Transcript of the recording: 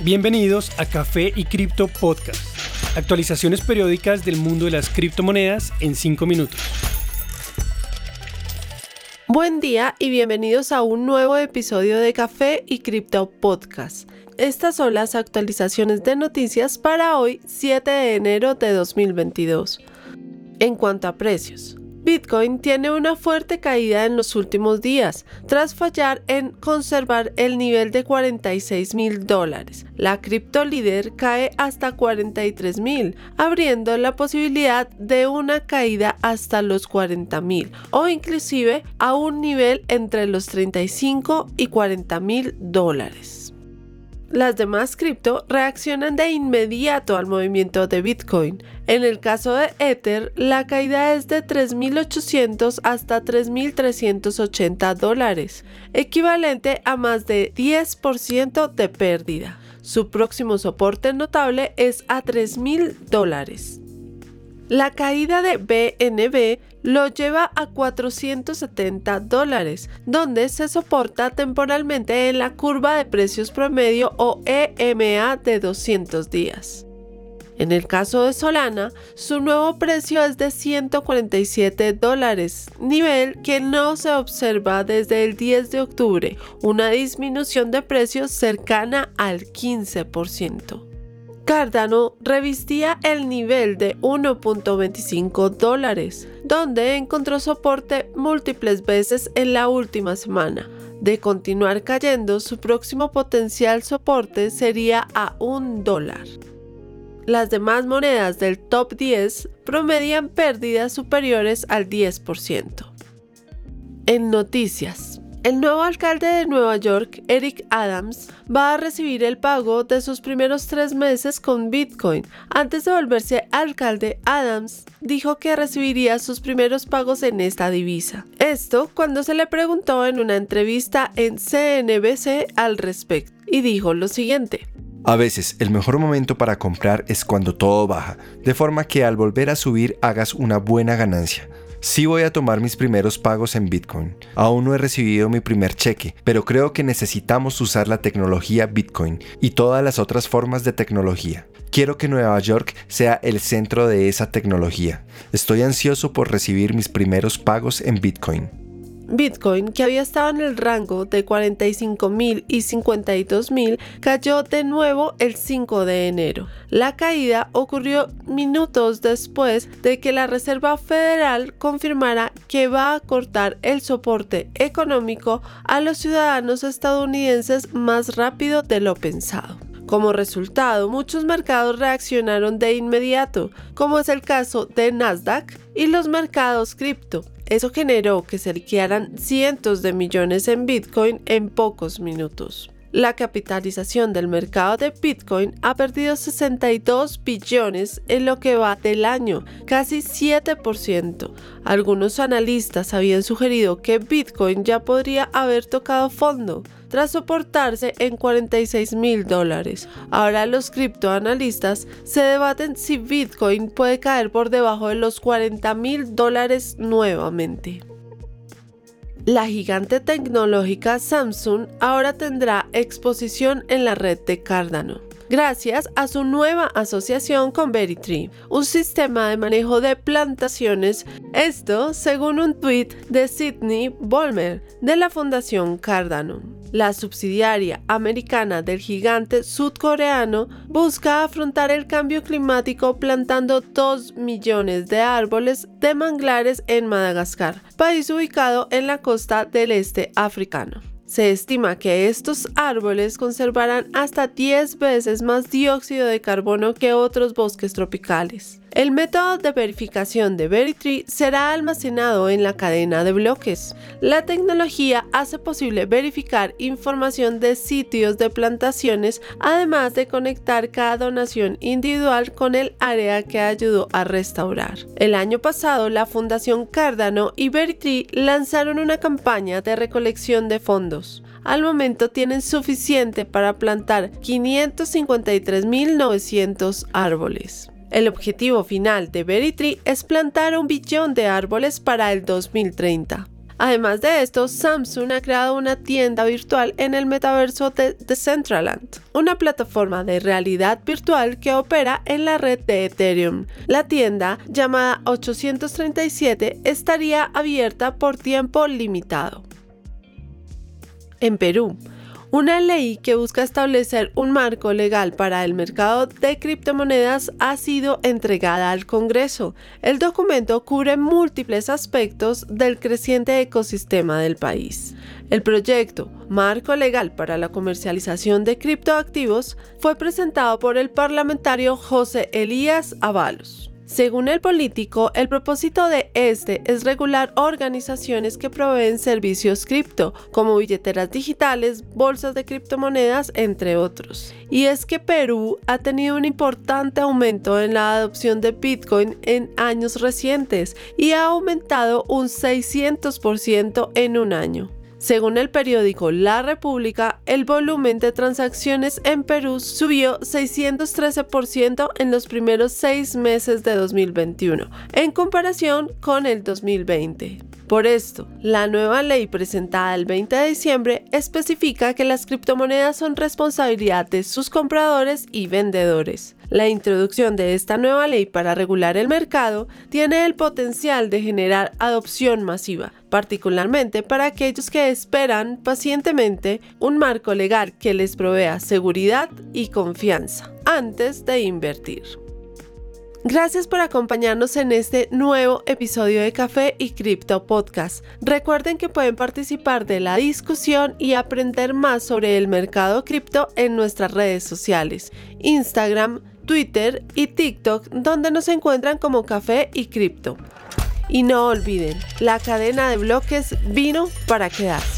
Bienvenidos a Café y Cripto Podcast. Actualizaciones periódicas del mundo de las criptomonedas en 5 minutos. Buen día y bienvenidos a un nuevo episodio de Café y Cripto Podcast. Estas son las actualizaciones de noticias para hoy, 7 de enero de 2022. En cuanto a precios, Bitcoin tiene una fuerte caída en los últimos días, tras fallar en conservar el nivel de 46 mil dólares. La cripto líder cae hasta 43 mil, abriendo la posibilidad de una caída hasta los 40 mil o inclusive a un nivel entre los 35 y 40 mil dólares. Las demás cripto reaccionan de inmediato al movimiento de Bitcoin. En el caso de Ether, la caída es de 3.800 hasta 3.380 dólares, equivalente a más de 10% de pérdida. Su próximo soporte notable es a 3.000 dólares. La caída de BNB lo lleva a 470 dólares, donde se soporta temporalmente en la curva de precios promedio o EMA de 200 días. En el caso de Solana, su nuevo precio es de 147 dólares, nivel que no se observa desde el 10 de octubre, una disminución de precios cercana al 15%. Cardano revistía el nivel de 1.25 dólares, donde encontró soporte múltiples veces en la última semana. De continuar cayendo, su próximo potencial soporte sería a 1 dólar. Las demás monedas del top 10 promedian pérdidas superiores al 10%. En noticias, el nuevo alcalde de Nueva York, Eric Adams, va a recibir el pago de sus primeros tres meses con Bitcoin. Antes de volverse alcalde, Adams dijo que recibiría sus primeros pagos en esta divisa. Esto cuando se le preguntó en una entrevista en CNBC al respecto, y dijo lo siguiente. A veces el mejor momento para comprar es cuando todo baja, de forma que al volver a subir hagas una buena ganancia. Sí voy a tomar mis primeros pagos en Bitcoin. Aún no he recibido mi primer cheque, pero creo que necesitamos usar la tecnología Bitcoin y todas las otras formas de tecnología. Quiero que Nueva York sea el centro de esa tecnología. Estoy ansioso por recibir mis primeros pagos en Bitcoin. Bitcoin, que había estado en el rango de 45.000 y 52.000, cayó de nuevo el 5 de enero. La caída ocurrió minutos después de que la Reserva Federal confirmara que va a cortar el soporte económico a los ciudadanos estadounidenses más rápido de lo pensado. Como resultado, muchos mercados reaccionaron de inmediato, como es el caso de Nasdaq y los mercados cripto, eso generó que se liquidaran cientos de millones en Bitcoin en pocos minutos. La capitalización del mercado de Bitcoin ha perdido 62 billones en lo que va del año, casi 7%. Algunos analistas habían sugerido que Bitcoin ya podría haber tocado fondo, tras soportarse en 46 mil dólares. Ahora los criptoanalistas se debaten si Bitcoin puede caer por debajo de los 40 mil dólares nuevamente. La gigante tecnológica Samsung ahora tendrá exposición en la red de Cardano gracias a su nueva asociación con Veritree, un sistema de manejo de plantaciones, esto según un tweet de Sidney Bolmer de la Fundación Cardano. La subsidiaria americana del gigante sudcoreano busca afrontar el cambio climático plantando 2 millones de árboles de manglares en Madagascar, país ubicado en la costa del este africano. Se estima que estos árboles conservarán hasta 10 veces más dióxido de carbono que otros bosques tropicales. El método de verificación de Veritree será almacenado en la cadena de bloques. La tecnología hace posible verificar información de sitios de plantaciones, además de conectar cada donación individual con el área que ayudó a restaurar. El año pasado, la Fundación Cardano y Veritree lanzaron una campaña de recolección de fondos. Al momento tienen suficiente para plantar 553.900 árboles. El objetivo final de Veritree es plantar un billón de árboles para el 2030. Además de esto, Samsung ha creado una tienda virtual en el metaverso de Decentraland, una plataforma de realidad virtual que opera en la red de Ethereum. La tienda, llamada 837, estaría abierta por tiempo limitado. En Perú, una ley que busca establecer un marco legal para el mercado de criptomonedas ha sido entregada al Congreso. El documento cubre múltiples aspectos del creciente ecosistema del país. El proyecto Marco Legal para la Comercialización de Criptoactivos fue presentado por el parlamentario José Elías Avalos. Según el político, el propósito de este es regular organizaciones que proveen servicios cripto, como billeteras digitales, bolsas de criptomonedas, entre otros. Y es que Perú ha tenido un importante aumento en la adopción de Bitcoin en años recientes y ha aumentado un 600% en un año. Según el periódico La República, el volumen de transacciones en Perú subió 613% en los primeros seis meses de 2021, en comparación con el 2020. Por esto, la nueva ley presentada el 20 de diciembre especifica que las criptomonedas son responsabilidad de sus compradores y vendedores. La introducción de esta nueva ley para regular el mercado tiene el potencial de generar adopción masiva, particularmente para aquellos que esperan pacientemente un marco legal que les provea seguridad y confianza antes de invertir. Gracias por acompañarnos en este nuevo episodio de Café y Cripto Podcast. Recuerden que pueden participar de la discusión y aprender más sobre el mercado cripto en nuestras redes sociales, Instagram, Twitter y TikTok, donde nos encuentran como Café y Cripto. Y no olviden, la cadena de bloques vino para quedarse.